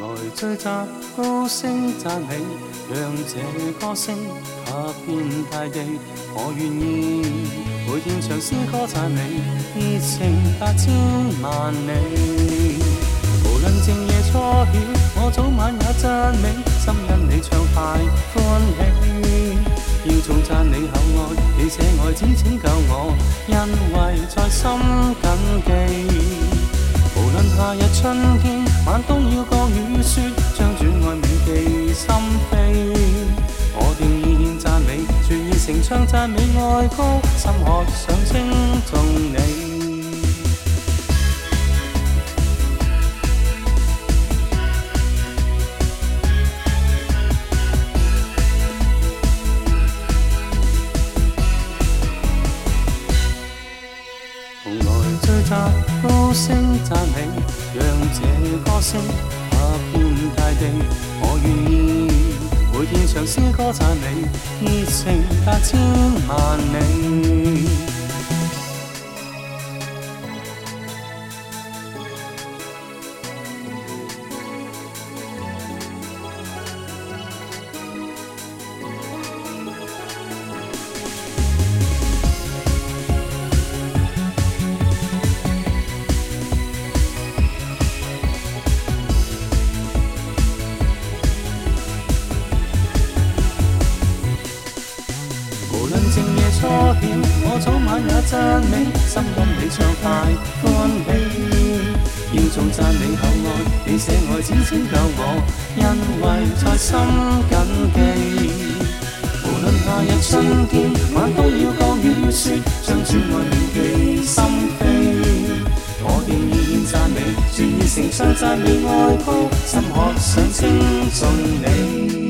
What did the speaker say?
来聚集，高声赞美，让这歌声拍遍大地。我愿意每天唱诗歌赞美，热情百千万里。无论正夜初晓，我早晚也赞美，心因你畅快欢喜。要颂赞你厚爱，你这爱子拯救我，因为在心谨记。夏日春天，晚冬要降雨雪，将主爱铭记心扉。我定意献赞美，全意成唱赞美爱歌，心渴想称颂你。从来聚集，歌声赞美，让这歌声合遍大地。我愿意每天唱诗歌赞美，热情百千万赞美，心跟你畅快欢喜。要从赞美口爱，你写爱只请救我，因为太心谨记。无论夏日春天，晚风要降雨雪，将转爱铭记心扉。我便意愿赞美，愿意成双赞美爱抱，心可想称颂你。